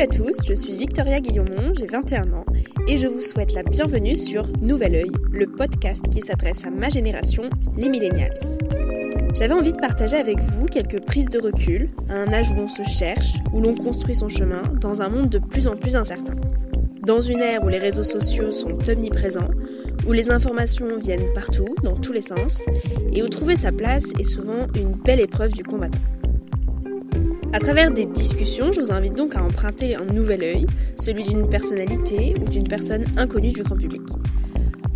Salut à tous, je suis Victoria Guillaumont, j'ai 21 ans et je vous souhaite la bienvenue sur Nouvel Oeil, le podcast qui s'adresse à ma génération, les millennials. J'avais envie de partager avec vous quelques prises de recul, à un âge où l'on se cherche, où l'on construit son chemin, dans un monde de plus en plus incertain. Dans une ère où les réseaux sociaux sont omniprésents, où les informations viennent partout, dans tous les sens, et où trouver sa place est souvent une belle épreuve du combattant. À travers des discussions, je vous invite donc à emprunter un nouvel œil, celui d'une personnalité ou d'une personne inconnue du grand public.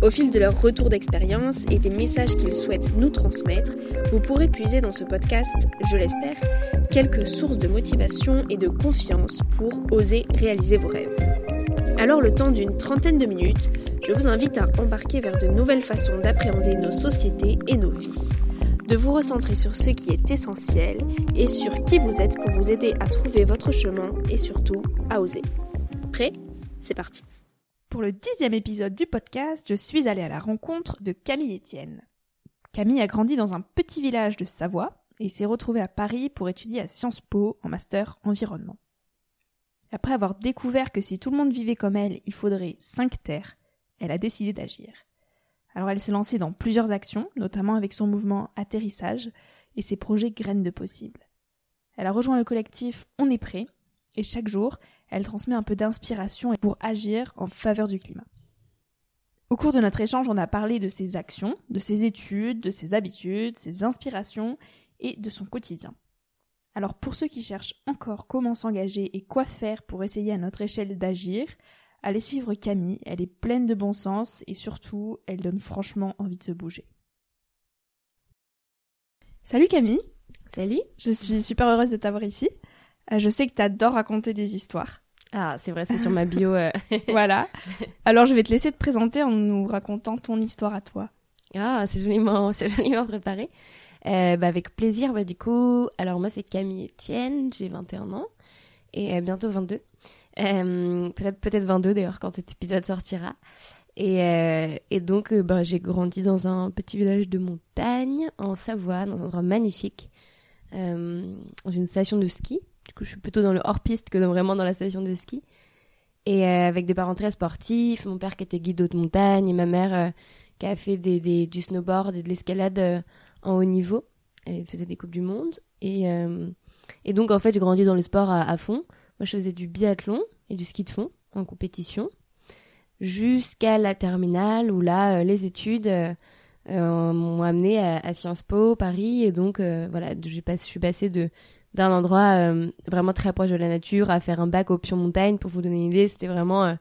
Au fil de leur retour d'expérience et des messages qu'ils souhaitent nous transmettre, vous pourrez puiser dans ce podcast, je l'espère, quelques sources de motivation et de confiance pour oser réaliser vos rêves. Alors le temps d'une trentaine de minutes, je vous invite à embarquer vers de nouvelles façons d'appréhender nos sociétés et nos vies de vous recentrer sur ce qui est essentiel et sur qui vous êtes pour vous aider à trouver votre chemin et surtout à oser. Prêt? C'est parti. Pour le dixième épisode du podcast, je suis allée à la rencontre de Camille Etienne. Camille a grandi dans un petit village de Savoie et s'est retrouvée à Paris pour étudier à Sciences Po en master environnement. Après avoir découvert que si tout le monde vivait comme elle, il faudrait cinq terres, elle a décidé d'agir. Alors elle s'est lancée dans plusieurs actions, notamment avec son mouvement Atterrissage et ses projets Graines de possible. Elle a rejoint le collectif On est prêt et chaque jour, elle transmet un peu d'inspiration pour agir en faveur du climat. Au cours de notre échange, on a parlé de ses actions, de ses études, de ses habitudes, ses inspirations et de son quotidien. Alors pour ceux qui cherchent encore comment s'engager et quoi faire pour essayer à notre échelle d'agir, Allez suivre Camille, elle est pleine de bon sens et surtout, elle donne franchement envie de se bouger. Salut Camille Salut Je suis super heureuse de t'avoir ici. Euh, je sais que tu adores raconter des histoires. Ah, c'est vrai, c'est sur ma bio. Euh. voilà. Alors je vais te laisser te présenter en nous racontant ton histoire à toi. Ah, c'est joliment, c'est joliment préparé. Euh, bah, avec plaisir, bah, du coup. Alors moi, c'est Camille Etienne, j'ai 21 ans et bientôt 22. Euh, peut-être peut-être 22 d'ailleurs quand cet épisode sortira. Et, euh, donc, euh, ben, j'ai grandi dans un petit village de montagne, en Savoie, dans un endroit magnifique, dans une station de ski. Du coup, je suis plutôt dans le hors-piste que vraiment dans la station de ski. Et avec des parents très sportifs, mon père qui était guide de montagne et ma mère qui a fait des, du snowboard et de l'escalade en haut niveau. Elle faisait des Coupes du Monde. Et, donc, en fait, j'ai grandi dans le sport à fond. Moi, je faisais du biathlon et du ski de fond en compétition jusqu'à la terminale où là, euh, les études euh, euh, m'ont amené à, Sciences Po Paris et donc voilà, je suis passée de d'un endroit vraiment très proche de la nature à faire un bac option montagne pour vous donner une idée. C'était vraiment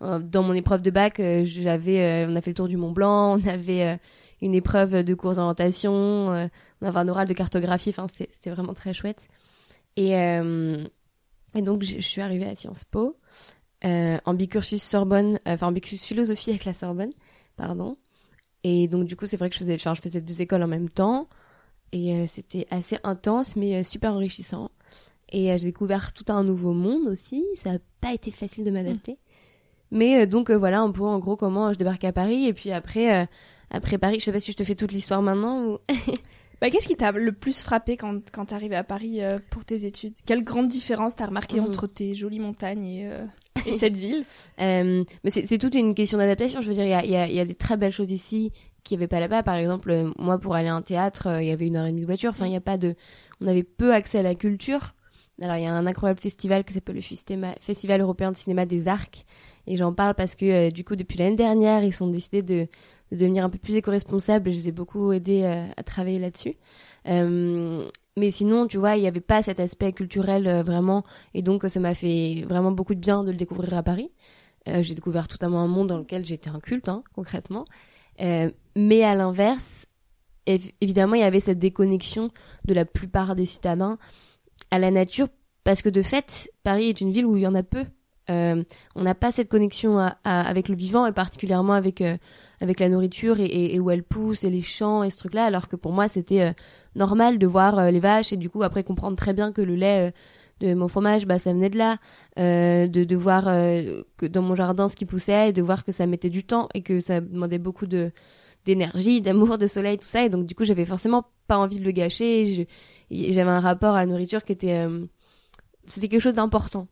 dans mon épreuve de bac, j'avais, on a fait le tour du Mont Blanc, on avait une épreuve de cours d'orientation, on avait un oral de cartographie. Enfin, c'était vraiment très chouette. Et et donc, je suis arrivée à Sciences Po, euh, en bicursus Sorbonne, euh, enfin en bicursus philosophie avec la Sorbonne, pardon. Et donc, du coup, c'est vrai que je faisais, je faisais deux écoles en même temps. Et euh, c'était assez intense, mais euh, super enrichissant. Et j'ai découvert tout un nouveau monde aussi. Ça n'a pas été facile de m'adapter. Mais donc, voilà un peu en gros comment je débarque à Paris. Et puis après, après Paris, je sais pas si je te fais toute l'histoire maintenant ou... Bah, qu'est-ce qui t'a le plus frappé quand, quand t'es arrivé à Paris euh, pour tes études? Quelle grande différence t'as remarqué Mhm. entre tes jolies montagnes et, euh, et cette ville? Euh, mais c'est c'est toute une question d'adaptation. Je veux dire, il y a, il y, a, y a des très belles choses ici qu'il n'y avait pas là-bas. Par exemple, moi, pour aller à un théâtre, euh, il y avait une heure et demie de voiture. Enfin, il n'y a pas de... On avait peu accès à la culture. Alors, il y a un incroyable festival qui s'appelle le Fistema- Festival européen de cinéma des Arcs. Et j'en parle parce que, euh, du coup, depuis l'année dernière, ils ont décidé de, de devenir un peu plus éco-responsables. Et je les ai beaucoup aidés euh, à travailler là-dessus. Euh, mais sinon, tu vois, il n'y avait pas cet aspect culturel euh, vraiment. Et donc, ça m'a fait vraiment beaucoup de bien de le découvrir à Paris. J'ai découvert totalement un monde dans lequel j'étais un culte, hein, concrètement. Mais à l'inverse, év- évidemment, il y avait cette déconnexion de la plupart des citadins à la nature, parce que de fait, Paris est une ville où il y en a peu. On n'a pas cette connexion avec le vivant, et particulièrement avec avec la nourriture et, où elle pousse et les champs et ce truc-là, alors que pour moi, c'était euh, normal de voir euh, les vaches et du coup après comprendre très bien que le lait euh, de mon fromage, bah ça venait de là, de, voir que dans mon jardin ce qui poussait, et de voir que ça mettait du temps et que ça demandait beaucoup de d'énergie, d'amour, de soleil, tout ça, et donc du coup j'avais forcément pas envie de le gâcher. J'avais un rapport à la nourriture qui était, c'était quelque chose d'important.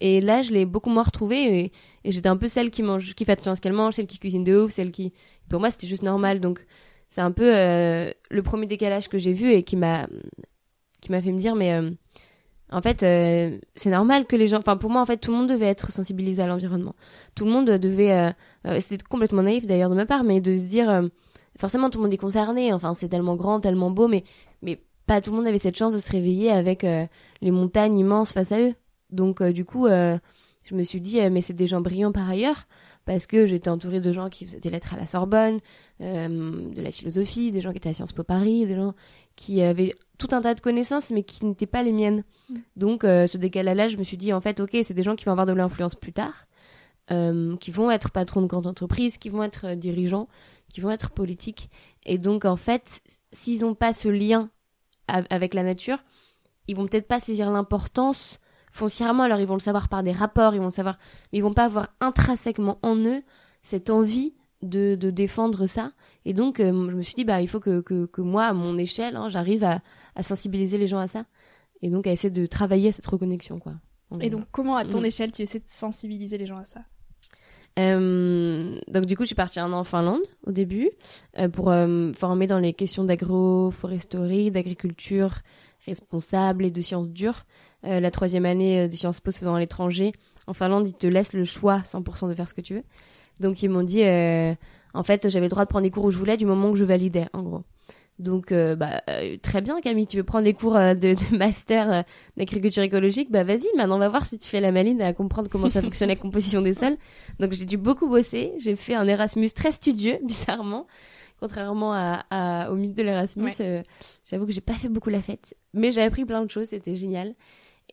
Et là, je l'ai beaucoup moins retrouvé et, j'étais un peu celle qui mange, qui fait attention à ce qu'elle mange, celle qui cuisine de ouf, celle qui, pour moi, c'était juste normal. Donc, c'est un peu euh, le premier décalage que j'ai vu et qui m'a, qui m'a fait me dire, mais euh, en fait, euh, c'est normal que les gens, enfin, pour moi, en fait, tout le monde devait être sensibilisé à l'environnement. Tout le monde devait, c'était complètement naïf d'ailleurs de ma part, mais de se dire, forcément, tout le monde est concerné. Enfin, c'est tellement grand, tellement beau, mais, mais pas tout le monde avait cette chance de se réveiller avec les montagnes immenses face à eux. Donc, euh, du coup, euh, je me suis dit, euh, mais c'est des gens brillants par ailleurs, parce que j'étais entourée de gens qui faisaient des lettres à la Sorbonne, euh, de la philosophie, des gens qui étaient à Sciences Po Paris, des gens qui avaient tout un tas de connaissances, mais qui n'étaient pas les miennes. Mm. Donc, euh, ce décalage-là, je me suis dit, en fait, ok, c'est des gens qui vont avoir de l'influence plus tard, euh, qui vont être patrons de grandes entreprises, qui vont être dirigeants, qui vont être politiques. Et donc, en fait, s'ils n'ont pas ce lien avec la nature, ils vont peut-être pas saisir l'importance foncièrement. Alors, ils vont le savoir par des rapports, ils vont le savoir, mais ils vont pas avoir intrinsèquement en eux cette envie de, de défendre ça. Et donc, euh, je me suis dit, bah, il faut que, que, que moi, à mon échelle, hein, j'arrive à, à sensibiliser les gens à ça. Et donc, à essayer de travailler à cette reconnexion, quoi. Et donc, comment, à ton Mm. échelle, tu essaies de sensibiliser les gens à ça? Euh, donc du coup, je suis partie un an en Finlande au début euh, pour euh, me former dans les questions d'agroforesterie, d'agriculture responsable et de sciences dures. Euh, la troisième année euh, de Sciences Po se faisant à l'étranger, en Finlande, ils te laissent le choix 100% de faire ce que tu veux. Donc ils m'ont dit, euh, en fait, j'avais le droit de prendre les cours où je voulais du moment que je validais, en gros. Donc, euh, bah, euh, très bien, Camille, tu veux prendre les cours euh, de, de master d'agriculture écologique? Bah, vas-y, maintenant, on va voir si tu fais la maline à comprendre comment ça fonctionne la composition des sols. Donc, j'ai dû beaucoup bosser. J'ai fait un Erasmus très studieux, bizarrement. Contrairement à, à- au mythe de l'Erasmus, Ouais. j'avoue que j'ai pas fait beaucoup la fête. Mais j'ai appris plein de choses, c'était génial.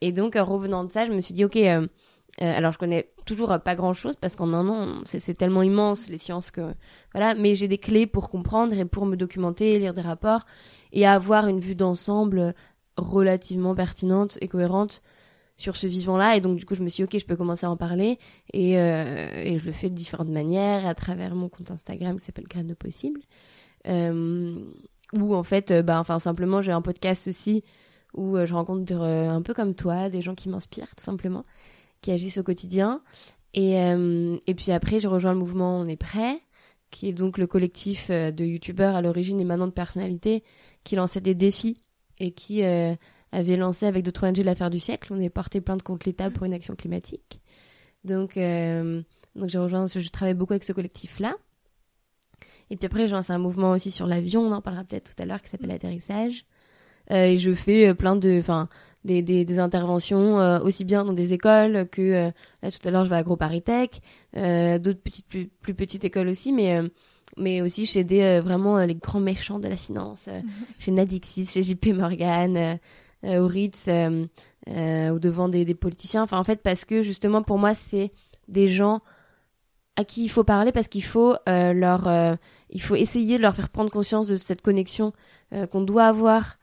Et donc, en revenant de ça, je me suis dit, ok, euh, euh, alors je connais toujours pas grand chose parce qu'en un an, c'est tellement immense les sciences que voilà, mais j'ai des clés pour comprendre et pour me documenter, lire des rapports et avoir une vue d'ensemble relativement pertinente et cohérente sur ce vivant-là. Et donc du coup, je me suis dit, ok, je peux commencer à en parler et, euh, et je le fais de différentes manières à travers mon compte Instagram qui s'appelle Graines de possible. Ou en fait, bah, enfin simplement, j'ai un podcast aussi où euh, je rencontre euh, un peu comme toi des gens qui m'inspirent tout simplement qui agissent au quotidien. Et, euh, et puis après, j'ai rejoint le mouvement On est prêt, qui est donc le collectif de youtubeurs à l'origine et maintenant de personnalités qui lançait des défis et qui euh, avait lancé avec d'autres ONG l'affaire du siècle. On est porté plainte contre l'État pour une action climatique. Donc, euh, donc j'ai rejoint, je travaille beaucoup avec ce collectif-là. Et puis après, j'ai lancé un mouvement aussi sur l'avion, on en parlera peut-être tout à l'heure, qui s'appelle Atterrissage. Euh, et je fais euh, plein de, enfin, des, des, des interventions euh, aussi bien dans des écoles que euh, là tout à l'heure je vais à AgroParisTech, euh, d'autres petites plus, plus petites écoles aussi, mais euh, mais aussi chez des euh, vraiment les grands méchants de la finance, euh, chez Nadixis, chez JP Morgan, au Ritz, euh, euh, au devant des, des politiciens. Enfin en fait parce que justement pour moi c'est des gens à qui il faut parler parce qu'il faut euh, leur euh, il faut essayer de leur faire prendre conscience de cette connexion euh, qu'on doit avoir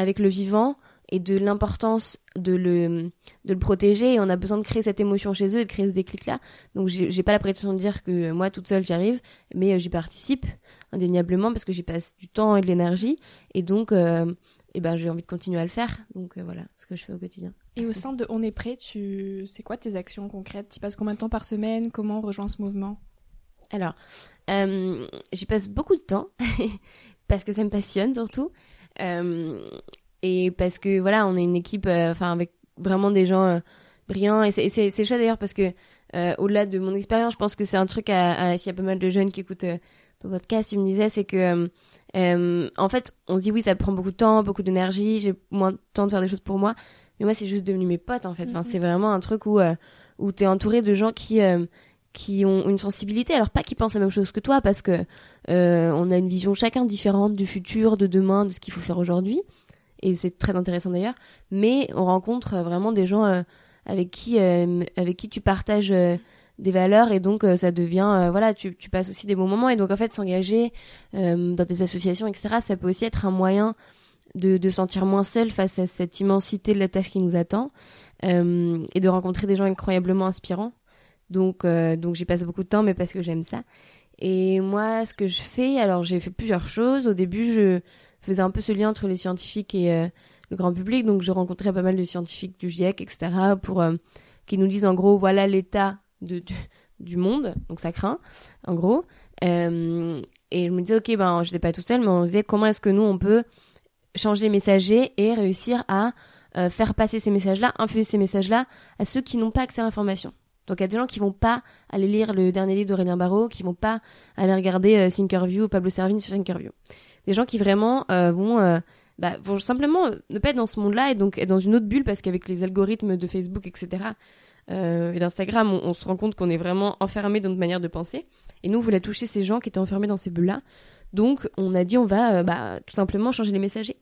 avec le vivant et de l'importance de le de le protéger. Et on a besoin de créer cette émotion chez eux et de créer ce déclic là donc j'ai pas la prétention de dire que moi toute seule j'y arrive mais j'y participe indéniablement parce que j'y passe du temps et de l'énergie. Et donc et ben j'ai envie de continuer à le faire. Donc euh, voilà ce que je fais au quotidien. Et au sein de On est prêt, tu c'est quoi tes actions concrètes? Tu passes combien de temps par semaine? Comment on rejoint ce mouvement? Alors, euh, j'y passe beaucoup de temps parce que ça me passionne surtout. euh, et parce que voilà, on est une équipe enfin avec vraiment des gens brillants et c'est c'est chouette d'ailleurs parce que au-delà de mon expérience, je pense que c'est un truc à, à s'il y a pas mal de jeunes qui écoutent ton podcast, ils me disaient c'est que euh, en fait, on se dit oui, ça prend beaucoup de temps, beaucoup d'énergie, j'ai moins de temps de faire des choses pour moi. Mais moi, c'est juste devenu mes potes en fait. Enfin, c'est vraiment un truc où euh, où t'es entouré de gens qui euh, qui ont une sensibilité. Alors pas qui pensent la même chose que toi, parce que euh, on a une vision chacun différente du futur, de demain, de ce qu'il faut faire aujourd'hui. Et c'est très intéressant d'ailleurs. Mais on rencontre vraiment des gens avec qui avec qui tu partages des valeurs et donc euh, ça devient euh, voilà tu, tu passes aussi des bons moments et donc en fait s'engager euh, dans des associations etc ça peut aussi être un moyen de, de sentir moins seul face à cette immensité de la tâche qui nous attend et de rencontrer des gens incroyablement inspirants donc donc j'y passe beaucoup de temps mais parce que j'aime ça et moi ce que je fais alors j'ai fait plusieurs choses au début je faisais un peu ce lien entre les scientifiques et le grand public donc je rencontrais pas mal de scientifiques du GIEC etc pour qui nous disent en gros voilà l'état du, monde, donc ça craint, en gros. Euh, et je me disais, ok, ben, j'étais pas tout seul, mais on disait comment est-ce que nous, on peut changer les messagers et réussir à euh, faire passer ces messages-là, infuser ces messages-là à ceux qui n'ont pas accès à l'information? Donc il y a des gens qui vont pas aller lire le dernier livre d'Aurélien Barraud, qui vont pas aller regarder euh, Thinkerview ou Pablo Servigne sur Thinkerview. Des gens qui vraiment euh, vont, euh, bah, vont simplement ne pas être dans ce monde-là et donc être dans une autre bulle parce qu'avec les algorithmes de Facebook, etc., euh, et d'Instagram, on, se rend compte qu'on est vraiment enfermé dans notre manière de penser. Et nous, on voulait toucher ces gens qui étaient enfermés dans ces bulles-là. Donc, on a dit, on va euh, bah, tout simplement changer les messagers.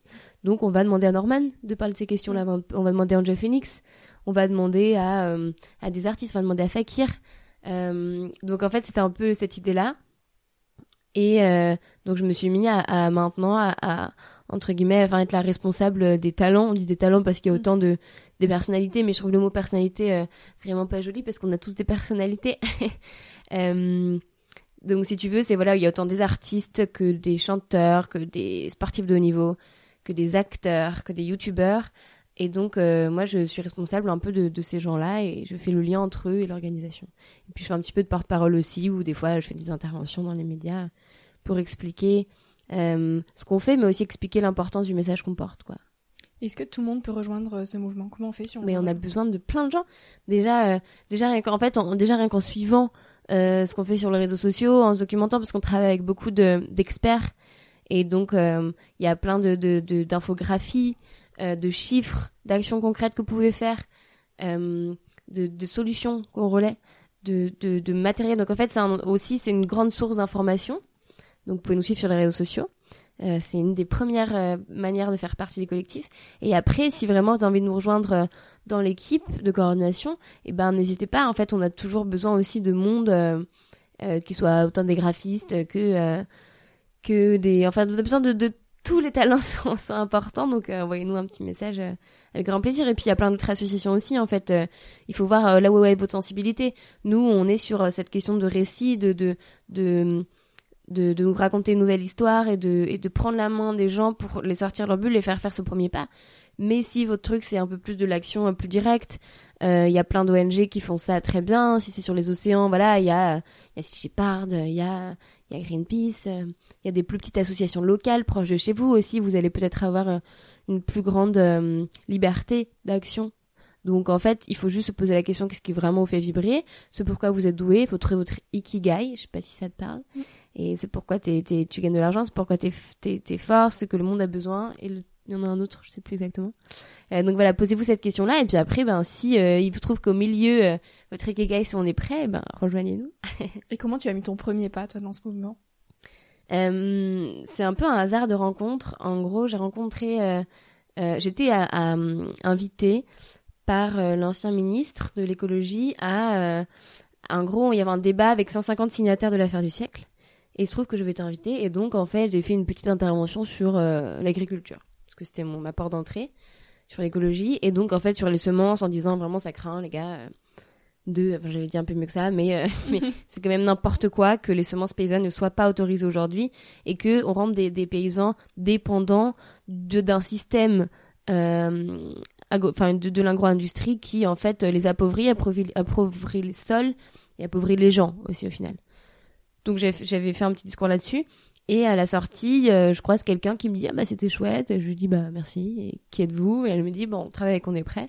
Donc, on va demander à Norman de parler de ces questions-là. On va demander à Angel Phoenix. On va demander à, euh, à des artistes. On va demander à Fakir. Euh, donc, en fait, c'était un peu cette idée-là. Et donc, je me suis mis à, à maintenant à, à entre guillemets, enfin être la responsable des talents. On dit des talents parce qu'il y a mm. autant de, de personnalités, mais je trouve le mot personnalité euh, vraiment pas joli parce qu'on a tous des personnalités. euh, donc si tu veux, c'est voilà, il y a autant des artistes que des chanteurs, que des sportifs de haut niveau, que des acteurs, que des youtubeurs. Et donc euh, moi je suis responsable un peu de, de ces gens-là et je fais le lien entre eux et l'organisation. Et puis je fais un petit peu de porte-parole aussi, ou des fois je fais des interventions dans les médias pour expliquer euh, ce qu'on fait, mais aussi expliquer l'importance du message qu'on porte, quoi. Est-ce que tout le monde peut rejoindre euh, ce mouvement? Comment on fait si on Mais on a besoin de plein de gens. Déjà, euh, déjà rien qu'en fait, déjà rien qu'en suivant ce qu'on fait sur les réseaux sociaux, en se documentant, parce qu'on travaille avec beaucoup de d'experts, et donc il y a plein de d'infographies, de, de, chiffres, d'actions concrètes que vous pouvez faire, de, de solutions qu'on relaie, de, de, matériel. Donc en fait, c'est aussi c'est une grande source d'information. Donc vous pouvez nous suivre sur les réseaux sociaux. Euh, c'est une des premières euh, manières de faire partie des collectifs. Et après, si vraiment vous avez envie de nous rejoindre euh, dans l'équipe de coordination, eh ben n'hésitez pas. En fait, on a toujours besoin aussi de monde qui soit autant des graphistes que que des. Enfin, on a besoin de tous les talents sont, importants. Donc, envoyez-nous un petit message avec grand plaisir. Et puis, il y a plein d'autres associations aussi. En fait, il faut voir là où est votre sensibilité. Nous, on est sur cette question de récit, de nous raconter une nouvelle histoire et de, de prendre la main des gens pour les sortir de leur bulle et faire faire ce premier pas. Mais si votre truc c'est un peu plus de l'action plus directe, euh, il y a plein d'ONG qui font ça très bien. Si c'est sur les océans, voilà, il y a, il y a Shepard, il y a, il y a Greenpeace, il y a des plus petites associations locales proches de chez vous aussi. Vous allez peut-être avoir euh, une plus grande euh, liberté d'action. Donc en fait, il faut juste se poser la question qu'est-ce qui vraiment vous fait vibrer, ce pourquoi vous êtes doué, il faut trouver votre ikigai, je sais pas si ça te parle. Mm. Et c'est pourquoi tu gagnes de l'argent, c'est pourquoi t'es es, fort, ce que le monde a besoin. Et il y en a un autre, je sais plus exactement. Euh, donc voilà, posez-vous cette question-là. Et puis après, ben, si euh, il vous trouve qu'au milieu, euh, votre ikigai, si on est prêt, ben, rejoignez-nous. et comment tu as mis ton premier pas, toi, dans ce mouvement? Euh, C'est un peu un hasard de rencontre. En gros, j'ai rencontré... Euh, J'étais à, à, invitée par l'ancien ministre de l'écologie à... en gros, il y avait un débat avec 150 signataires de l'affaire du siècle. Et il se trouve que je vais t'inviter. Et donc, en fait, j'ai fait une petite intervention sur euh, l'agriculture. Que c'était mon ma porte d'entrée. sur l'écologie et donc en fait sur les semences en disant vraiment ça craint les gars euh, de enfin, j'avais dit un peu mieux que ça mais euh, mais c'est quand même n'importe quoi que les semences paysannes ne soient pas autorisées aujourd'hui et que on rende des, des paysans dépendants de d'un système euh, enfin de, de l'agro-industrie qui en fait les appauvrit appauvrit, appauvrit le sol et appauvrit les gens aussi au final donc j'avais fait un petit discours là-dessus et à la sortie, euh, je croise quelqu'un qui me dit ah bah c'était chouette. Et je lui dis bah merci. Et qui êtes-vous? Et elle me dit bon on travaille avec on est prêt.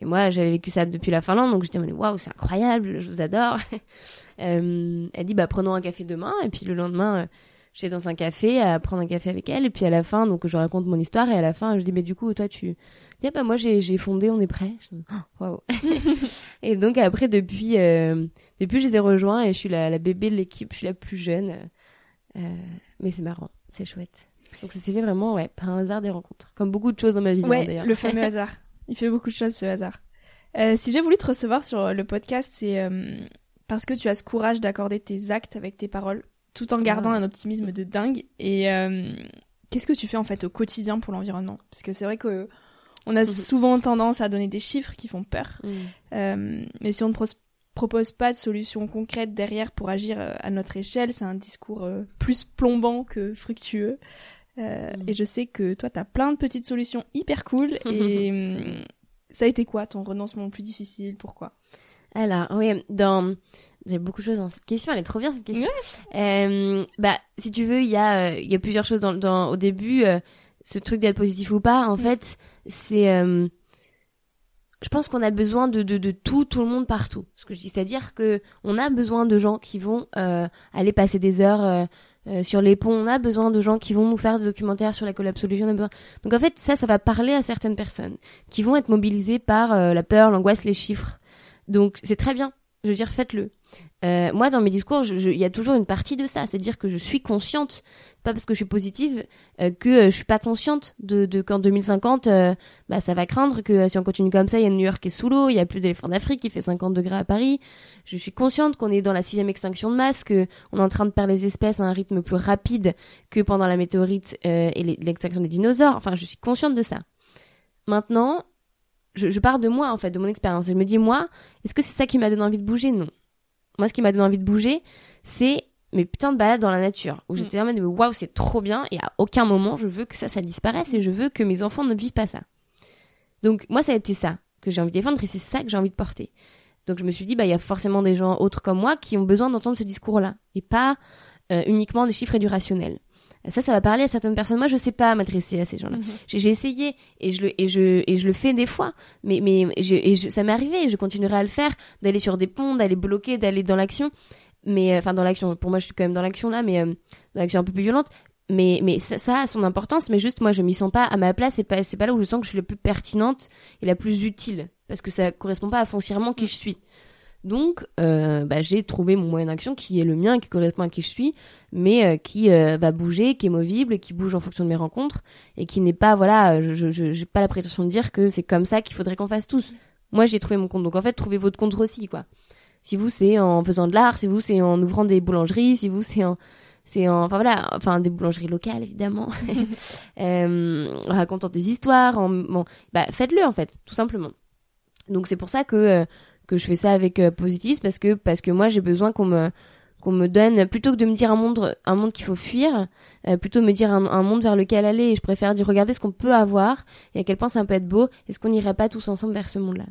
Et moi j'avais vécu ça depuis la Finlande donc mais waouh c'est incroyable, je vous adore. Euh, elle dit bah prenons un café demain et puis le lendemain euh, j'étais dans un café à prendre un café avec elle et puis à la fin donc je raconte mon histoire et à la fin je dis mais du coup toi tu dis ah bah moi j'ai fondé on est prêt. Oh, waouh. et donc après depuis euh, depuis je les ai rejoints et je suis la bébé de l'équipe, je suis la plus jeune. Euh, mais c'est marrant, c'est chouette. Donc ça s'est fait vraiment ouais, par un hasard des rencontres. Comme beaucoup de choses dans ma vie hein, Ouais, d'ailleurs. le fameux hasard. Il fait beaucoup de choses, ce hasard. Euh, si j'ai voulu te recevoir sur le podcast, c'est euh, parce que tu as ce courage d'accorder tes actes avec tes paroles, tout en gardant Ah. un optimisme de dingue. Et euh, qu'est-ce que tu fais en fait au quotidien pour l'environnement? Parce que c'est vrai que on a Mhm. souvent tendance à donner des chiffres qui font peur, Mm. Mais si on ne propose pas de solutions concrètes derrière pour agir euh, à notre échelle, c'est un discours euh, plus plombant que fructueux. Euh, Mm. Et je sais que toi, t'as plein de petites solutions hyper cool. Et hum, ça a été quoi ton renoncement le plus difficile? Pourquoi? Alors, oui, dans... J'ai beaucoup de choses dans cette question, elle est trop bien cette question. Euh, bah, si tu veux, il y a, euh, y a plusieurs choses dans, dans, au début. ce truc d'être positif ou pas, en Mm. fait, c'est... je pense qu'on a besoin de, de, de tout, tout le monde partout. Ce que je dis, c'est-à-dire que on a besoin de gens qui vont euh, aller passer des heures euh, euh, sur les ponts. On a besoin de gens qui vont nous faire des documentaires sur la collapse solution. On a besoin... Donc en fait, ça, ça va parler à certaines personnes qui vont être mobilisées par euh, la peur, l'angoisse, les chiffres. Donc c'est très bien. Je veux dire, faites-le. Euh, moi, dans mes discours, il y a toujours une partie de ça, c'est-à-dire que je suis consciente, pas parce que je suis positive, euh, que euh, je suis pas consciente de, de qu'en 2050, euh, bah, ça va craindre que si on continue comme ça, il y a New York qui est sous l'eau, il y a plus d'éléphants d'Afrique, il fait 50 degrés à Paris. Je suis consciente qu'on est dans la sixième extinction de masse, que on est en train de perdre les espèces à un rythme plus rapide que pendant la météorite et l'extinction des dinosaures. Enfin, je suis consciente de ça. Maintenant, je, je pars de moi en fait, de mon expérience. Je me dis moi, est-ce que c'est ça qui m'a donné envie de bouger? Non. Moi, ce qui m'a donné envie de bouger, c'est mes putains de balades dans la nature. Où j'étais en mode, waouh, c'est trop bien. Et à aucun moment, je veux que ça, ça disparaisse. Et je veux que mes enfants ne vivent pas ça. Donc, moi, ça a été ça que j'ai envie de défendre. Et c'est ça que j'ai envie de porter. Donc, je me suis dit, bah, il y a forcément des gens autres comme moi qui ont besoin d'entendre ce discours-là. Et pas euh, uniquement des chiffres et du rationnel. Ça, ça va parler à certaines personnes. Moi, je sais pas m'adresser à ces gens-là. J'ai j'ai essayé et je le et je et je le fais des fois, mais mais je, et je, ça m'est arrivé. Et je continuerai à le faire, d'aller sur des ponts, d'aller bloquer, d'aller dans l'action. Mais euh, enfin dans l'action. Pour moi, je suis quand même dans l'action là, mais euh, dans l'action un peu plus violente. Mais mais ça, ça a son importance. Mais juste moi, je m'y sens pas à ma place. C'est pas c'est pas là où je sens que je suis la plus pertinente et la plus utile parce que ça correspond pas à foncièrement qui je suis. Donc, euh, bah, j'ai trouvé mon moyen d'action qui est le mien, qui correspond à qui je suis, mais euh, qui euh, va bouger, qui est movible, qui bouge en fonction de mes rencontres, et qui n'est pas, voilà, je je- je- j'ai pas la prétention de dire que c'est comme ça qu'il faudrait qu'on fasse tous. Moi, j'ai trouvé mon compte. Donc, en fait, trouvez votre compte aussi, quoi. Si vous, c'est en faisant de l'art, si vous, c'est en ouvrant des boulangeries, si vous, c'est en c'est en enfin voilà enfin des boulangeries locales évidemment euh, en racontant des histoires en bon bah faites-le en fait tout simplement donc c'est pour ça que euh, que je fais ça avec euh, positivisme parce que parce que moi j'ai besoin qu'on me qu'on me donne plutôt que de me dire un monde un monde qu'il faut fuir euh, plutôt me dire un, un monde vers lequel aller. Et je préfère dire regardez ce qu'on peut avoir et à quel point ça peut être beau. Est-ce qu'on n'irait pas tous ensemble vers ce monde là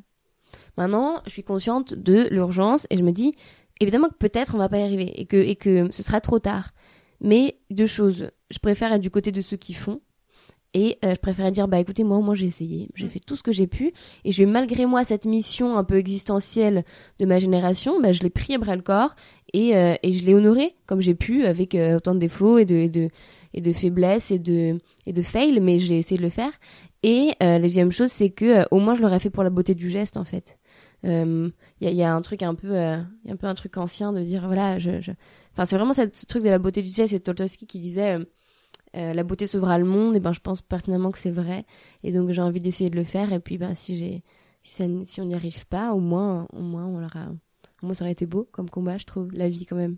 maintenant je suis consciente de l'urgence et je me dis évidemment que peut-être on va pas y arriver et que et que ce sera trop tard. Mais deux choses. Je préfère être du côté de ceux qui font et euh, je préférais dire bah écoutez moi moi j'ai essayé. J'ai fait tout ce que j'ai pu. Et je malgré moi cette mission un peu existentielle de ma génération bah je l'ai pris à bras le corps et euh, et je l'ai honoré comme j'ai pu avec euh, autant de défauts et de et de et de faiblesses et de et de fails mais j'ai essayé de le faire. Et euh, la deuxième chose c'est que euh, au moins je l'aurais fait pour la beauté du geste en fait. Il euh, y, a, y a un truc un peu euh, y a un peu un truc ancien de dire voilà je, je... enfin c'est vraiment ce truc de la beauté du geste c'est Tolstoï qui disait euh, la beauté sauvera le monde et ben je pense pertinemment que c'est vrai. Et donc j'ai envie d'essayer de le faire. Et puis ben si j'ai si, ça, si on n'y arrive pas au moins au moins on l'aura au moins ça aurait été beau comme combat je trouve la vie quand même.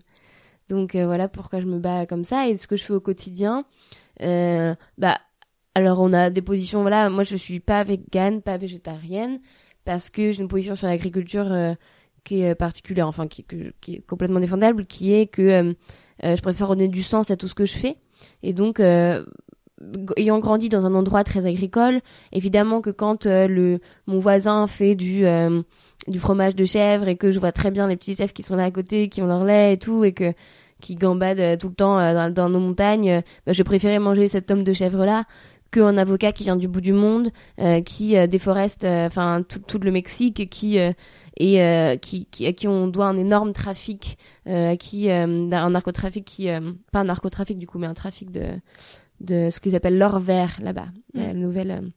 Donc euh, voilà pourquoi je me bats comme ça. Et ce que je fais au quotidien euh, bah alors on a des positions, voilà, moi je suis pas végane, pas végétarienne, parce que j'ai une position sur l'agriculture euh, qui est particulière, enfin qui, qui, est complètement défendable, qui est que euh, euh, je préfère donner du sens à tout ce que je fais. Et donc, ayant grandi dans un endroit très agricole, évidemment que quand le mon voisin fait du du fromage de chèvre et que je vois très bien les petits chèvres qui sont là à côté, qui ont leur lait et tout, et que qui gambadent tout le temps dans, nos montagnes, bah, je préférais manger cette tome de chèvre là qu'un avocat qui vient du bout du monde, euh, qui euh, déforeste, euh, enfin tout, tout, le Mexique, qui et qui, qui, à qui on doit un énorme trafic, à qui un narcotrafic qui, pas un narcotrafic du coup, mais un trafic de de ce qu'ils appellent l'or vert là-bas, mm. la nouvelle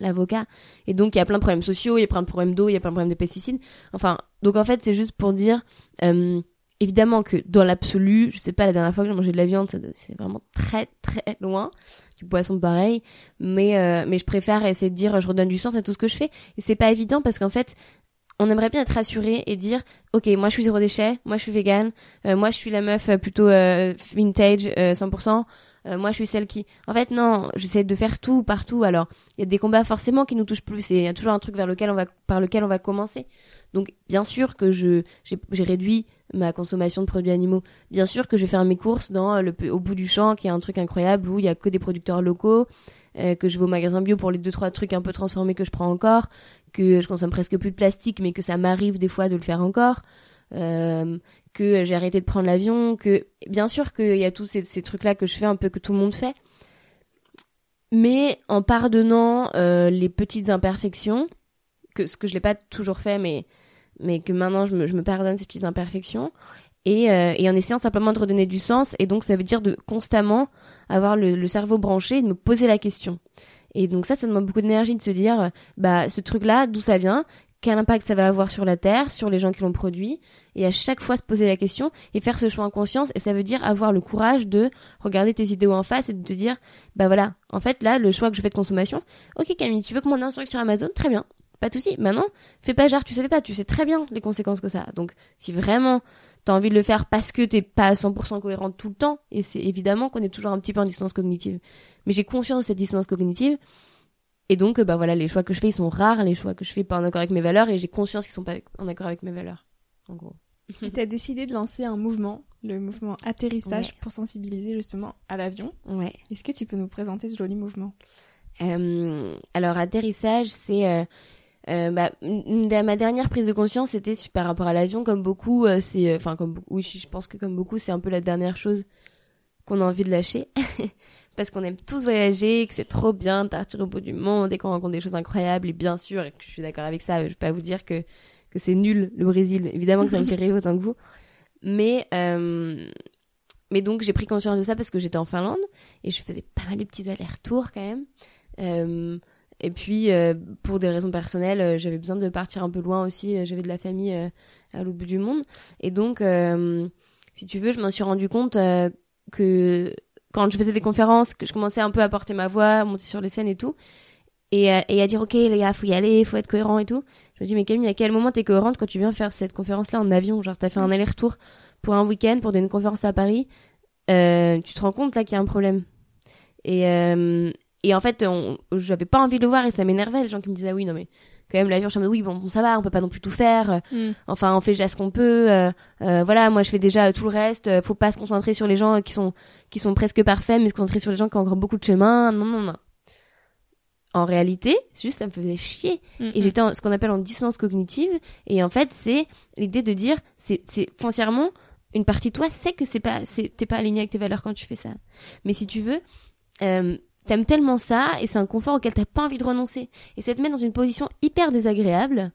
l'avocat. Et donc, il y a plein de problèmes sociaux, il y a plein de problèmes d'eau, il y a plein de problèmes de pesticides. Enfin, donc en fait, c'est juste pour dire, euh, évidemment que dans l'absolu, je sais pas, la dernière fois que j'ai mangé de la viande, c'est vraiment très très loin du poisson pareil, mais euh, mais je préfère essayer de dire je redonne du sens à tout ce que je fais et c'est pas évident parce qu'en fait on aimerait bien être rassuré et dire ok moi je suis zéro déchet, moi je suis vegan, euh, moi je suis la meuf euh, plutôt vintage 100%. moi, je suis celle qui. En fait, non. J'essaie de faire tout partout. Alors, il y a des combats forcément qui nous touchent plus. Et il y a toujours un truc vers lequel on va, par lequel on va commencer. Donc, bien sûr que je j'ai réduit ma consommation de produits animaux. Bien sûr que je vais faire mes courses dans le, au bout du champ, qui est un truc incroyable où il y a que des producteurs locaux, euh, que je vais au magasin bio pour les deux trois trucs un peu transformés que je prends encore, que je consomme presque plus de plastique, mais que ça m'arrive des fois de le faire encore. Euh, que j'ai arrêté de prendre l'avion, que bien sûr qu'il y a tous ces, trucs-là que je fais un peu que tout le monde fait, mais en pardonnant euh, les petites imperfections, que ce que je l'ai pas toujours fait, mais mais que maintenant je me, pardonne ces petites imperfections et, euh, et en essayant simplement de redonner du sens et donc ça veut dire de constamment avoir le, le cerveau branché et de me poser la question et donc ça ça demande beaucoup d'énergie de se dire bah ce truc là d'où ça vient quel impact ça va avoir sur la terre sur les gens qui l'ont produit et à chaque fois se poser la question et faire ce choix en conscience. Et ça veut dire avoir le courage de regarder tes idéaux en face et de te dire bah voilà en fait là le choix que je fais de consommation ok Camille tu veux que mon instructeur sur Amazon? Très bien pas de souci. Maintenant, fais pas genre tu savais pas, tu sais très bien les conséquences que ça a. Donc, si vraiment t'as envie de le faire parce que t'es pas à 100% cohérente tout le temps, et c'est évidemment qu'on est toujours un petit peu en distance cognitive. Mais j'ai conscience de cette distance cognitive, et donc, bah voilà, les choix que je fais, ils sont rares, les choix que je fais pas en accord avec mes valeurs, et j'ai conscience qu'ils sont pas en accord avec mes valeurs. En gros. Et t'as décidé de lancer un mouvement, le mouvement atterrissage, pour sensibiliser justement à l'avion. Ouais. Est-ce que tu peux nous présenter ce joli mouvement? Euh, Alors, atterrissage, c'est euh, euh, bah, ma dernière prise de conscience c'était par rapport à l'avion. Comme beaucoup euh, c'est euh, enfin comme oui je pense que comme beaucoup c'est un peu la dernière chose qu'on a envie de lâcher. Parce qu'on aime tous voyager que c'est trop bien de partir au bout du monde et qu'on rencontre des choses incroyables. Et bien sûr je suis d'accord avec ça je vais pas vous dire que que c'est nul le Brésil. Évidemment que ça me fait rêver autant que vous. Mais mais donc j'ai pris conscience de ça parce que j'étais en Finlande et je faisais pas mal de petits allers-retours quand même. Euh, et puis, euh, pour des raisons personnelles, euh, j'avais besoin de partir un peu loin aussi. Euh, j'avais de la famille à l'autre bout du monde. Et donc, si tu veux, je m'en suis rendu compte que quand je faisais des conférences, que je commençais un peu à porter ma voix, à monter sur les scènes et tout, et, et à dire, OK, les gars, faut y aller, faut être cohérent et tout. Je me dis, mais Camille, à quel moment t'es cohérente quand tu viens faire cette conférence-là en avion? Genre, t'as fait un aller-retour pour un week-end, pour une conférence à Paris. Euh, tu te rends compte là qu'il y a un problème. Et, euh, et en fait, j'avais pas envie de le voir et ça m'énervait les gens qui me disaient ah oui non mais quand même l'avion je me dis oui bon, ça va on peut pas non plus tout faire mm. enfin on fait déjà ce qu'on peut euh, euh, voilà moi je fais déjà tout le reste faut pas se concentrer sur les gens qui sont qui sont presque parfaits mais se concentrer sur les gens qui ont encore beaucoup de chemin non non non en réalité juste ça me faisait chier mm, et mm. j'étais ce qu'on appelle en dissonance cognitive et en fait c'est l'idée de dire c'est c'est foncièrement une partie de toi sait que c'est pas c'est t'es pas aligné avec tes valeurs quand tu fais ça mais si tu veux euh, t'aimes tellement ça et c'est un confort auquel t'as pas envie de renoncer. Et ça te met dans une position hyper désagréable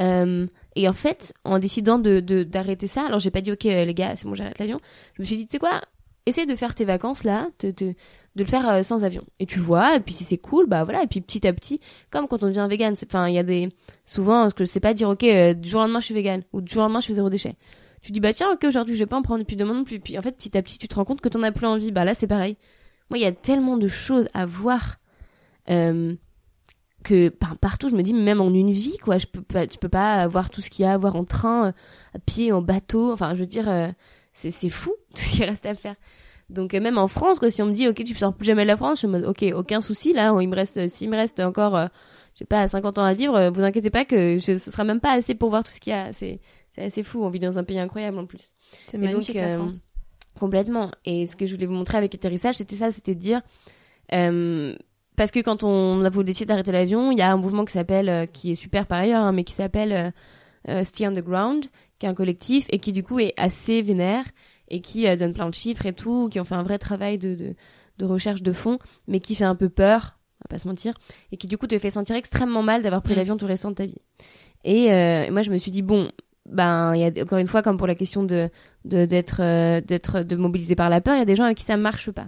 euh, et en fait en décidant de d'arrêter ça alors j'ai pas dit ok euh, les gars c'est bon j'arrête l'avion je me suis dit tu sais quoi essaie de faire tes vacances là de le faire euh, sans avion. Et tu vois et puis si c'est cool bah voilà et puis petit à petit comme quand on devient vegan enfin il y a des souvent ce que je sais pas dire ok du jour au lendemain je suis vegan ou du jour au lendemain je fais zéro déchet. Tu dis bah tiens ok aujourd'hui je vais pas en prendre depuis demain non plus puis en fait petit à petit tu te rends compte que t'en as plus envie. Bah là c'est pareil moi, il y a tellement de choses à voir euh, que partout, je me dis, même en une vie, quoi, je peux pas, peux pas voir tout ce qu'il y a à voir en train, à pied, en bateau. Enfin, je veux dire, euh, c'est fou tout ce qui reste à faire. Donc euh, même en France, quoi, si on me dit ok tu sors plus jamais de la France, je me dis ok aucun souci là, il me reste s'il me reste encore euh, je sais pas 50 ans à vivre, euh, vous inquiétez pas que je, ce sera même pas assez pour voir tout ce qu'il y a. C'est c'est assez fou, on vit dans un pays incroyable en plus. C'est magnifique donc, la France. Complètement. Et ce que je voulais vous montrer avec atterrissage, c'était ça, c'était de dire euh, parce que quand on a voulu décider d'arrêter l'avion, il y a un mouvement qui s'appelle euh, qui est super par ailleurs, hein, mais qui s'appelle euh, euh, Stay on the Ground, qui est un collectif et qui du coup est assez vénère et qui euh, donne plein de chiffres et tout, qui ont fait un vrai travail de, de, de recherche de fond, mais qui fait un peu peur, on va pas se mentir, et qui du coup te fait sentir extrêmement mal d'avoir pris Mm. l'avion tout restant de ta vie. Et euh, moi je me suis dit bon, ben il y a encore une fois comme pour la question de de d'être euh, d'être de mobilisé par la peur, il y a des gens avec qui ça marche pas.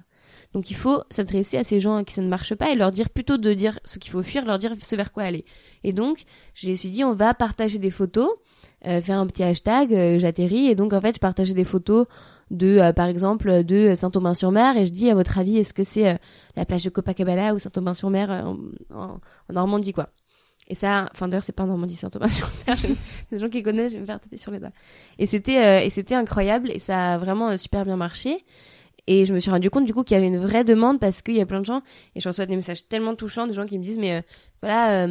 Donc il faut s'adresser à ces gens à qui ça ne marche pas et leur dire plutôt de dire ce qu'il faut fuir, leur dire ce vers quoi aller. Et donc je me suis dit on va partager des photos, euh, faire un petit hashtag, euh, j'atterris et donc en fait je partageais des photos de euh, par exemple de Saint-Aubin-sur-Mer et je dis à votre avis est-ce que c'est euh, la plage de Copacabana ou Saint-Aubin-sur-Mer euh, en, en- en Normandie quoi? Et ça, enfin d'ailleurs c'est pas en Normandie, c'est. Les gens qui connaissent, je vais me faire taper sur les doigts. Et c'était euh, et c'était incroyable et ça a vraiment euh, super bien marché. Et je me suis rendu compte du coup qu'il y avait une vraie demande parce qu'il y a plein de gens et je reçois des messages tellement touchants de gens qui me disent mais euh, voilà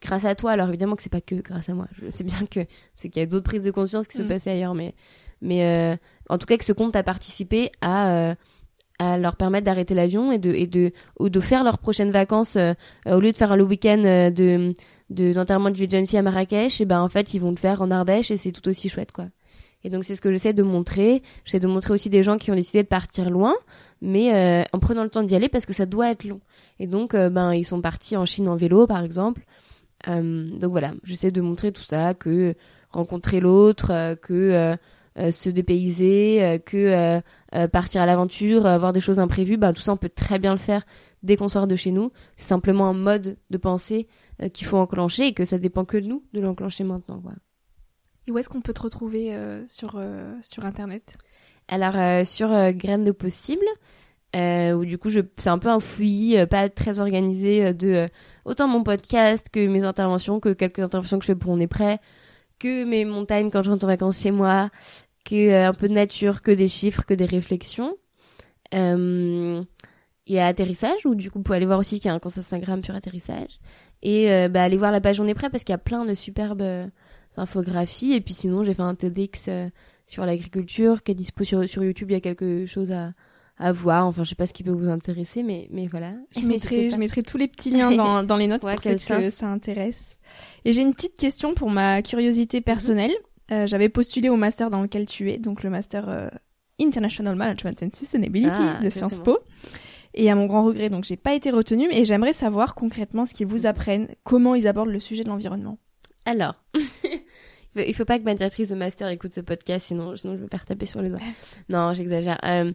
grâce à toi alors évidemment que c'est pas que grâce à moi je sais bien que c'est qu'il y a d'autres prises de conscience qui se Mm. passaient ailleurs mais mais en tout cas que ce compte a participé à à leur permettre d'arrêter l'avion et de et de ou de faire leurs prochaines vacances euh, euh, au lieu de faire le week-end euh, de de d'enterrement de vie de jeune fille à Marrakech et ben en fait ils vont le faire en Ardèche et c'est tout aussi chouette quoi. Et donc c'est ce que j'essaie de montrer. J'essaie de montrer aussi des gens qui ont décidé de partir loin mais euh, en prenant le temps d'y aller parce que ça doit être long. Et donc euh, ben ils sont partis en Chine en vélo par exemple. Donc voilà j'essaie de montrer tout ça que rencontrer l'autre que se dépayser que euh, euh, partir à l'aventure euh, avoir des choses imprévues ben tout ça on peut très bien le faire dès qu'on sort de chez nous. C'est simplement un mode de pensée euh, qu'il faut enclencher et que ça dépend que de nous de l'enclencher maintenant quoi. Et où est-ce qu'on peut te retrouver euh, sur, euh, sur Internet? Alors euh, sur euh, Graines de possible, euh, où du coup je c'est un peu un fouillis, euh, pas très organisé euh, de euh, autant mon podcast que mes interventions, que quelques interventions que je fais pour On est prêt, que mes montagnes quand je rentre en vacances chez moi, que euh, un peu de nature, que des chiffres, que des réflexions. Euh, il y a atterrissage où du coup vous pouvez aller voir aussi qu'il y a un compte Instagram sur atterrissage et euh, bah aller voir la page On est prêt parce qu'il y a plein de superbes euh, infographies et puis sinon j'ai fait un TEDx euh, sur l'agriculture qui est dispo sur, sur YouTube. Il y a quelque chose à, à voir. Enfin, je sais pas ce qui peut vous intéresser, mais, mais voilà. Je mettrai, je mettrai tous les petits liens dans, dans les notes Ouais, pour ceux que ça intéresse. Et j'ai une petite question pour ma curiosité personnelle. Euh, J'avais postulé au master dans lequel tu es, donc le master euh, International Management and Sustainability Ah, de Sciences. Po. Et à mon grand regret, donc j'ai pas été retenue, mais j'aimerais savoir concrètement ce qu'ils vous apprennent, comment ils abordent le sujet de l'environnement. Alors, il faut- pas que ma directrice de master écoute ce podcast, sinon, sinon je vais me faire taper sur les doigts. Non, j'exagère. Euh,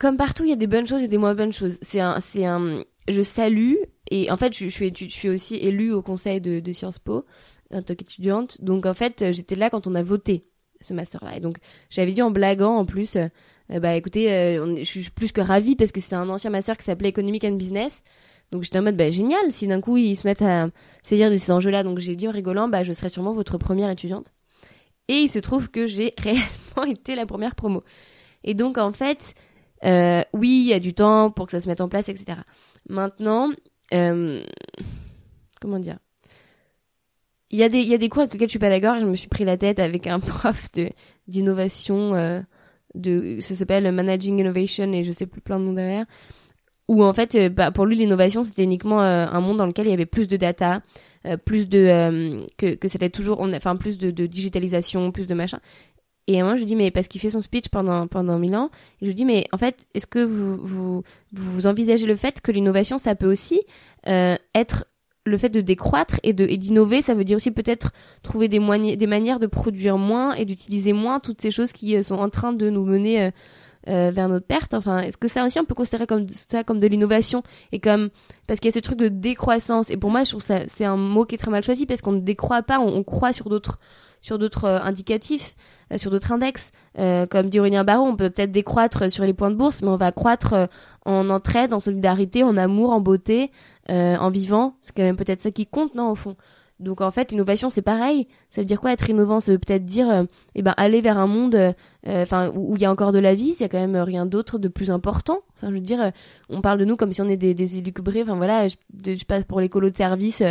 comme partout, il y a des bonnes choses et des moins bonnes choses. C'est un, c'est un, je salue et en fait, je, je suis, étu- je suis aussi élue au conseil de, de Sciences Po en tant qu'étudiante. Donc en fait, euh, j'étais là quand on a voté ce master-là. Et donc j'avais dit en blaguant en plus, euh, euh, bah écoutez, on je suis plus que ravie parce que c'est un ancien master qui s'appelait Economic and Business. Donc j'étais en mode bah génial si d'un coup ils se mettent à saisir de ces enjeux-là. Donc j'ai dit en rigolant bah je serai sûrement votre première étudiante. Et il se trouve que j'ai réellement été la première promo. Et donc en fait, oui, il y a du temps pour que ça se mette en place, etc. Maintenant, comment dire? Il y a des il y a des cours avec lesquels je suis pas d'accord. Je me suis pris la tête avec un prof d'innovation euh, de ça s'appelle Managing Innovation et je sais plus plein de noms derrière. Où en fait, euh, bah, pour lui, l'innovation c'était uniquement euh, un monde dans lequel il y avait plus de data, plus de que que c'était toujours, enfin plus de, digitalisation, plus de machin. Et moi, je lui dis mais parce qu'il fait son speech pendant pendant mille ans, je lui dis mais en fait, est-ce que vous vous vous envisagez le fait que l'innovation ça peut aussi être le fait de décroître et de d'innover, ça veut dire aussi peut-être trouver des moyens, des manières de produire moins et d'utiliser moins toutes ces choses qui euh, sont en train de nous mener euh, euh, vers notre perte. Enfin, est-ce que ça aussi on peut considérer comme ça comme de l'innovation et comme parce qu'il y a ce truc de décroissance et pour moi je trouve ça c'est un mot qui est très mal choisi parce qu'on ne décroît pas, on croit sur d'autres sur d'autres euh, indicatifs, euh, sur d'autres index. Euh, comme dit Aurélien Barraud, on peut peut-être décroître sur les points de bourse, mais on va croître en entraide, en solidarité, en amour, en beauté, en vivant. C'est quand même peut-être ça qui compte, non, au fond? Donc en fait, l'innovation c'est pareil. Ça veut dire quoi être innovant? Ça veut peut-être dire, euh, eh ben aller vers un monde, euh, enfin où il y a encore de la vie. Il y a quand même rien d'autre de plus important. Enfin, je veux dire, euh, on parle de nous comme si on est des, des élucubrés. Enfin voilà, je, je passe pour l'écolo de service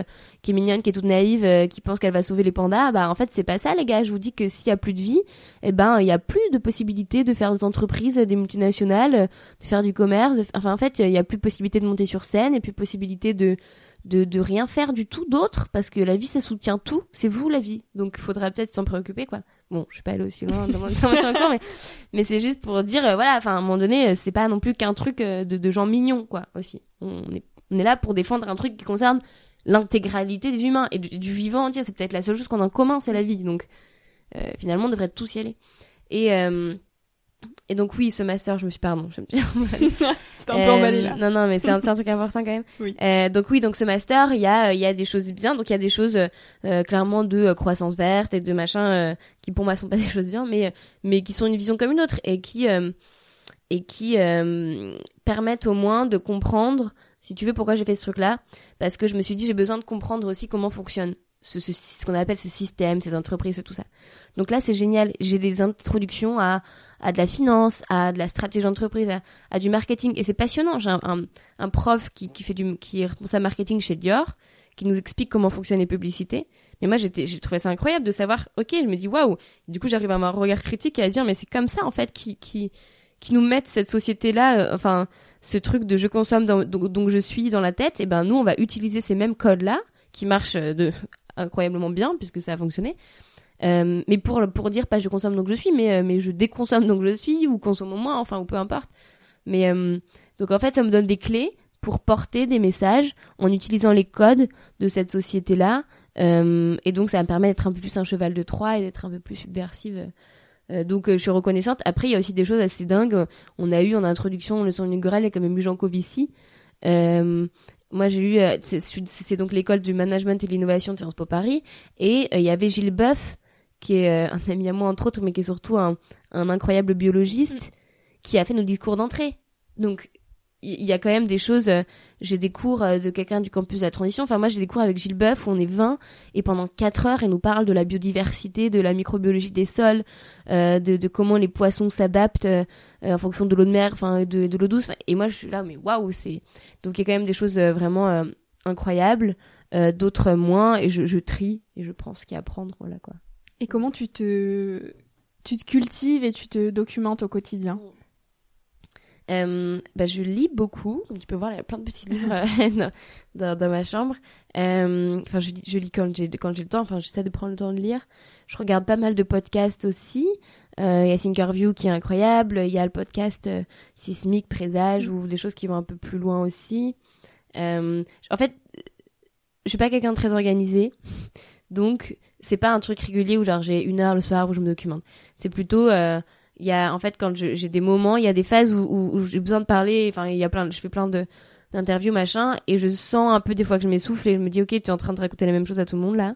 qui est mignonne, qui est toute naïve, qui pense qu'elle va sauver les pandas. Bah en fait c'est pas ça les gars. Je vous dis que s'il y a plus de vie, eh ben il y a plus de possibilités de faire des entreprises, des multinationales, de faire du commerce. Enfin en fait il y a plus de possibilités de monter sur scène et plus de possibilités de de, de rien faire du tout d'autre parce que la vie ça soutient tout. C'est vous la vie. Donc il faudra peut-être s'en préoccuper quoi. Bon je suis pas allée aussi loin dans mon intervention encore mais mais c'est juste pour dire euh, voilà enfin à un moment donné euh, c'est pas non plus qu'un truc euh, de, de gens mignons quoi aussi. On est on est là pour défendre un truc qui concerne l'intégralité des humains et du, vivant entier. C'est peut-être la seule chose qu'on a en commun c'est la vie. Donc finalement on devrait tous y aller. Et et donc oui, ce master, je me suis pardon, je me suis C'était un peu emballé là. Non non, mais c'est un, un, truc important quand même. Oui. Euh, donc oui, donc ce master, il y a il y a des choses bien, donc il y a des choses euh, clairement de euh, croissance verte et de machin euh, qui pour moi sont pas des choses bien, mais mais qui sont une vision comme une autre et qui euh, et qui permettent au moins de comprendre, si tu veux, pourquoi j'ai fait ce truc-là, parce que je me suis dit j'ai besoin de comprendre aussi comment fonctionne ce, qu'on appelle ce système, ces entreprises, tout ça. Donc là, c'est génial. J'ai des introductions à à de la finance, à de la stratégie d'entreprise, à, du marketing. Et c'est passionnant. J'ai un, un, prof qui, qui fait du, qui est responsable marketing chez Dior, qui nous explique comment fonctionnent les publicités. Mais moi, j'ai trouvé ça incroyable de savoir, ok, je me dis waouh. Du coup, j'arrive à un regard critique et à dire, mais c'est comme ça, en fait, qui, qui, qui nous mettent cette société-là, euh, enfin, ce truc de je consomme donc, donc, je suis dans la tête. Et ben, nous, on va utiliser ces mêmes codes-là, qui marchent de, incroyablement bien, puisque ça a fonctionné euh, mais pour pour dire pas je consomme donc je suis, mais euh, mais je déconsomme donc je suis ou consomme moins, enfin ou peu importe. Mais euh, donc en fait ça me donne des clés pour porter des messages en utilisant les codes de cette société là. et donc ça me permet d'être un peu plus un cheval de Troie et d'être un peu plus subversive. donc je suis reconnaissante. Après il y a aussi des choses assez dingues. On a eu en introduction le son inaugural il y a quand même eu. Moi j'ai eu c'est donc l'école du management et de l'innovation de Sciences Po Paris et il y avait Gilles Boeuf qui est euh, un ami à moi entre autres, mais qui est surtout un, un incroyable biologiste, mm. qui a fait nos discours d'entrée. Donc il y, a quand même des choses. Euh, j'ai des cours euh, de quelqu'un du campus de la transition. Enfin moi j'ai des cours avec Gilles Boeuf où on est 20 et pendant 4 heures il nous parle de la biodiversité, de la microbiologie des sols, de, de, comment les poissons s'adaptent en fonction de l'eau de mer, enfin de, l'eau douce. Et moi je suis là mais waouh c'est. Donc il y a quand même des choses vraiment incroyables, d'autres moins et je, je trie et je prends ce qu'il y a à prendre voilà quoi. Et comment tu te, tu te cultives et tu te documentes au quotidien? Euh, bah, je lis beaucoup, tu peux voir, il y a plein de petits livres euh, dans, dans, ma chambre. Euh, enfin, je, je, lis quand j'ai quand j'ai le temps. Enfin, j'essaie de prendre le temps de lire. Je regarde pas mal de podcasts aussi. Euh, il y a Thinkerview qui est incroyable. Il y a le podcast euh, Sismique, Présage ou des choses qui vont un peu plus loin aussi. en fait, je suis pas quelqu'un de très organisé, donc c'est pas un truc régulier où genre j'ai une heure le soir où je me documente. C'est plutôt euh, il y a en fait quand j'ai des moments, il y a des phases où, j'ai besoin de parler. Enfin, il y a plein, je fais plein de d'interviews machin et je sens un peu des fois que je m'essouffle et je me dis ok tu es en train de raconter la même chose à tout le monde là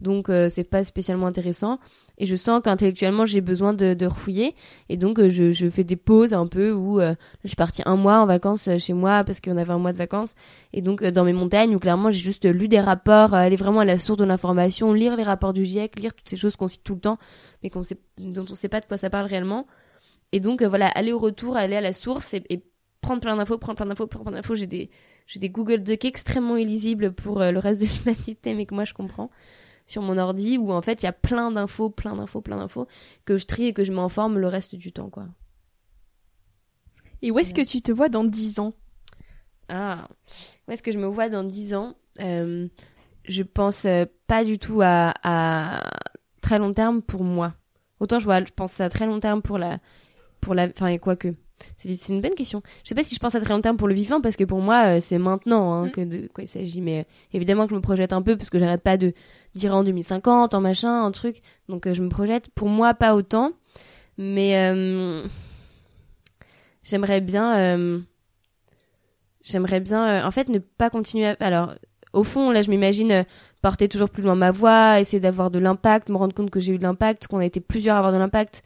donc euh, c'est pas spécialement intéressant et je sens qu'intellectuellement j'ai besoin de, de refouiller. Et donc euh, je, fais des pauses un peu où euh, je suis partie un mois en vacances euh, chez moi parce qu'on avait un mois de vacances. Et donc dans mes montagnes où clairement j'ai juste lu des rapports aller vraiment à la source de l'information lire les rapports du GIEC lire toutes ces choses qu'on cite tout le temps mais dont on sait pas de quoi ça parle réellement. Et donc voilà aller au retour aller à la source et, prendre plein d'infos prendre plein d'infos prendre plein d'infos. J'ai des Google Docs extrêmement illisibles pour le reste de l'humanité mais que moi je comprends sur mon ordi où en fait il y a plein d'infos, plein d'infos, plein d'infos que je trie et que je m'informe le reste du temps quoi. Et où est-ce que tu te vois dans 10 ans? Ah, où est-ce que je me vois dans 10 ans? Euh, Je pense euh, pas du tout à, à, très long terme pour moi. Autant je vois, je pense à très long terme pour la, pour la, enfin quoi que. C'est une bonne question. Je sais pas si je pense à très long terme pour le vivant parce que pour moi euh, c'est maintenant hein, mm. que de quoi il s'agit. Mais évidemment que je me projette un peu parce que j'arrête pas de dire en 2050, en machin, un truc. Donc euh, je me projette. Pour moi, pas autant. Mais euh, j'aimerais bien... Euh, j'aimerais bien, en fait, ne pas continuer à... Alors, au fond, là, je m'imagine porter toujours plus loin ma voix, essayer d'avoir de l'impact, me rendre compte que j'ai eu de l'impact, qu'on a été plusieurs à avoir de l'impact,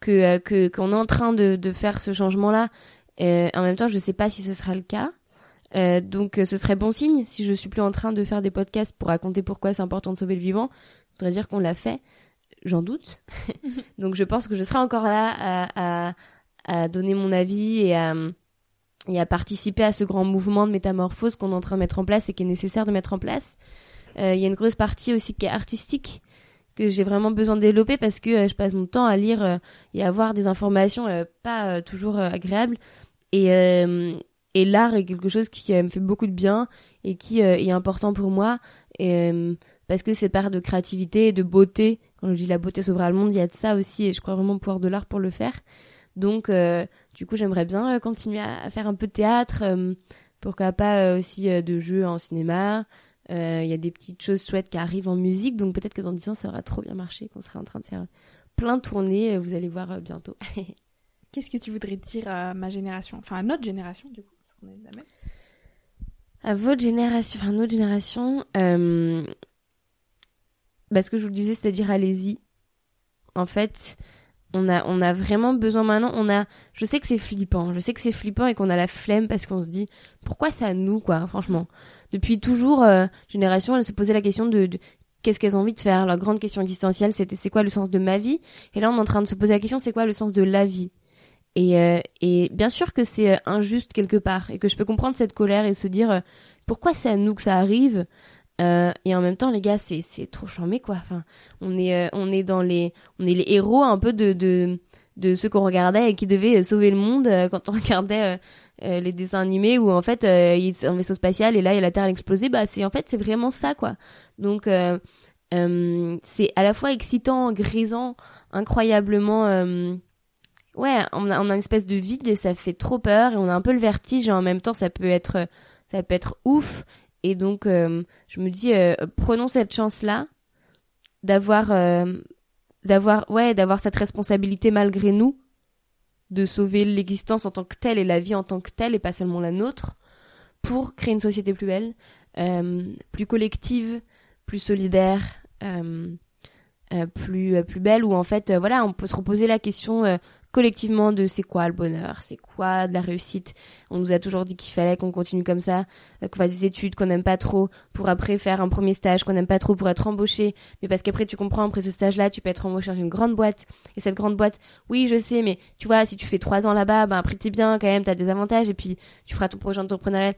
que que qu'on est en train de, de faire ce changement-là. en même temps, je sais pas si ce sera le cas. Euh, donc ce serait bon signe si je suis plus en train de faire des podcasts pour raconter pourquoi c'est important de sauver le vivant. Ça voudrait dire qu'on l'a fait. J'en doute. donc je pense que je serai encore là à, à, à donner mon avis et à, et à participer à ce grand mouvement de métamorphose qu'on est en train de mettre en place et qui est nécessaire de mettre en place. Euh, il y a une grosse partie aussi qui est artistique que j'ai vraiment besoin de développer parce que euh, je passe mon temps à lire euh, et à avoir des informations pas toujours agréables. Et et l'art est quelque chose qui me fait beaucoup de bien et qui est important pour moi. Et parce que c'est part de créativité et de beauté. Quand je dis la beauté sauvera le monde il y a de ça aussi et je crois vraiment pouvoir de l'art pour le faire. Donc du coup j'aimerais bien continuer à, faire un peu de théâtre pourquoi pas aussi de jeux en cinéma euh, il y a des petites choses chouettes qui arrivent en musique, donc peut-être que dans 10 ans, ça aura trop bien marché, qu'on sera en train de faire plein de tournées, euh, vous allez voir euh, bientôt. Qu'est-ce que tu voudrais dire à ma génération, enfin à notre génération du coup, parce qu'on est la même? À votre génération, enfin notre génération, euh... bah, ce que je vous le disais, c'est-à-dire allez-y. En fait, on a, on a vraiment besoin maintenant. On a, je sais que c'est flippant. Je sais que c'est flippant et qu'on a la flemme parce qu'on se dit, pourquoi à nous, quoi, franchement? Depuis toujours, euh, génération, elle se posait la question de, qu'est-ce qu'elles ont envie de faire? La grande question existentielle, c'était c'est quoi le sens de ma vie? Et là, on est en train de se poser la question, c'est quoi le sens de la vie? Et, euh, et bien sûr que c'est euh, injuste quelque part et que je peux comprendre cette colère et se dire pourquoi c'est à nous que ça arrive? Euh, et en même temps, les gars, c'est c'est trop charmé quoi. Enfin, on est euh, on est dans les on est les héros un peu de de ceux qu'on regardait et qui devaient sauver le monde euh, quand on regardait les dessins animés où en fait il est un vaisseau spatial et là il y a la Terre a explosé. Bah c'est en fait c'est vraiment ça quoi. Donc c'est à la fois excitant, grisant, incroyablement ouais, on a, on a une espèce de vide et ça fait trop peur et on a un peu le vertige et en même temps ça peut être ça peut être ouf et donc, euh, je me dis, euh, prenons cette chance-là d'avoir, euh, d'avoir, ouais, d'avoir cette responsabilité malgré nous, de sauver l'existence en tant que telle et la vie en tant que telle et pas seulement la nôtre, pour créer une société plus belle, plus collective, plus solidaire, plus plus belle où en fait voilà on peut se reposer la question collectivement de c'est quoi le bonheur, c'est quoi de la réussite. On nous a toujours dit qu'il fallait qu'on continue comme ça, euh, qu'on fasse des études qu'on n'aime pas trop, pour après faire un premier stage qu'on n'aime pas trop pour être embauché. Mais parce qu'après tu comprends, après ce stage-là, tu peux être embauché dans une grande boîte. Et cette grande boîte, oui, je sais, mais tu vois, si tu fais trois ans là-bas, ben après t'es bien quand même, t'as des avantages et puis tu feras ton projet entrepreneurial.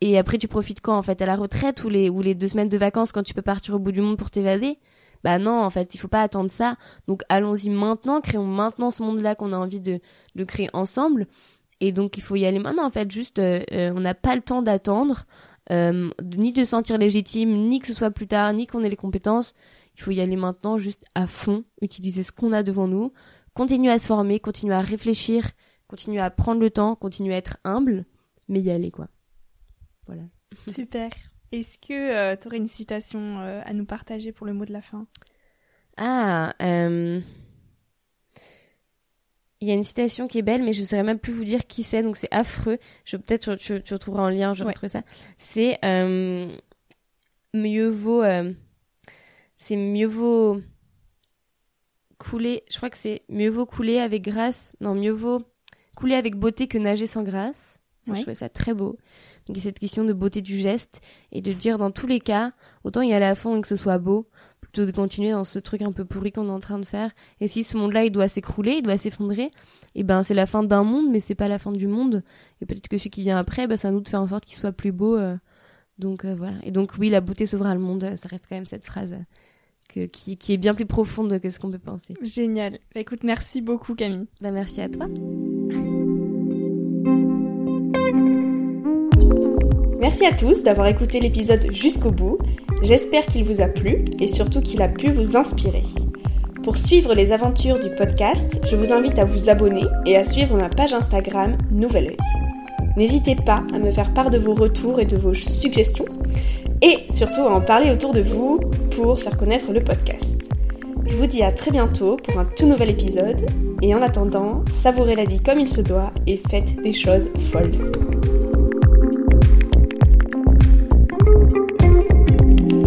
Et après tu profites quand en fait à la retraite ou les ou les deux semaines de vacances quand tu peux partir au bout du monde pour t'évader? Bah non, en fait, il faut pas attendre ça. Donc allons-y maintenant, créons maintenant ce monde-là qu'on a envie de, de créer ensemble. Et donc il faut y aller maintenant, en fait, juste, euh, euh, on n'a pas le temps d'attendre, euh, ni de sentir légitime, ni que ce soit plus tard, ni qu'on ait les compétences. Il faut y aller maintenant, juste à fond, utiliser ce qu'on a devant nous, continuer à se former, continuer à réfléchir, continuer à prendre le temps, continuer à être humble, mais y aller, quoi. Voilà. Super. Est-ce que euh, tu aurais une citation euh, à nous partager pour le mot de la fin? Ah, euh, il y a une citation qui est belle, mais je ne saurais même plus vous dire qui c'est, donc c'est affreux. Je peut-être tu, tu, retrouveras en lien, je retrouve ça. C'est mieux vaut, c'est mieux vaut couler. Je crois que c'est mieux vaut couler avec grâce. Non, mieux vaut couler avec beauté que nager sans grâce. Je trouvais ça très beau. Donc, cette question de beauté du geste et de dire dans tous les cas, autant y aller à fond et que ce soit beau, plutôt de continuer dans ce truc un peu pourri qu'on est en train de faire. Et si ce monde-là, il doit s'écrouler, il doit s'effondrer, et eh ben c'est la fin d'un monde, mais c'est pas la fin du monde. Et peut-être que celui qui vient après, ben, c'est à nous de faire en sorte qu'il soit plus beau. Euh. donc euh, voilà. Et donc oui, la beauté sauvera le monde. Ça reste quand même cette phrase que, qui, qui, est bien plus profonde que ce qu'on peut penser. Génial. Bah, écoute, merci beaucoup Camille. Bah, merci à toi. Merci à tous d'avoir écouté l'épisode jusqu'au bout. J'espère qu'il vous a plu et surtout qu'il a pu vous inspirer. Pour suivre les aventures du podcast, je vous invite à vous abonner et à suivre ma page Instagram Nouvel Oeil. N'hésitez pas à me faire part de vos retours et de vos suggestions et surtout à en parler autour de vous pour faire connaître le podcast. Je vous dis à très bientôt pour un tout nouvel épisode et en attendant, savourez la vie comme il se doit et faites des choses folles.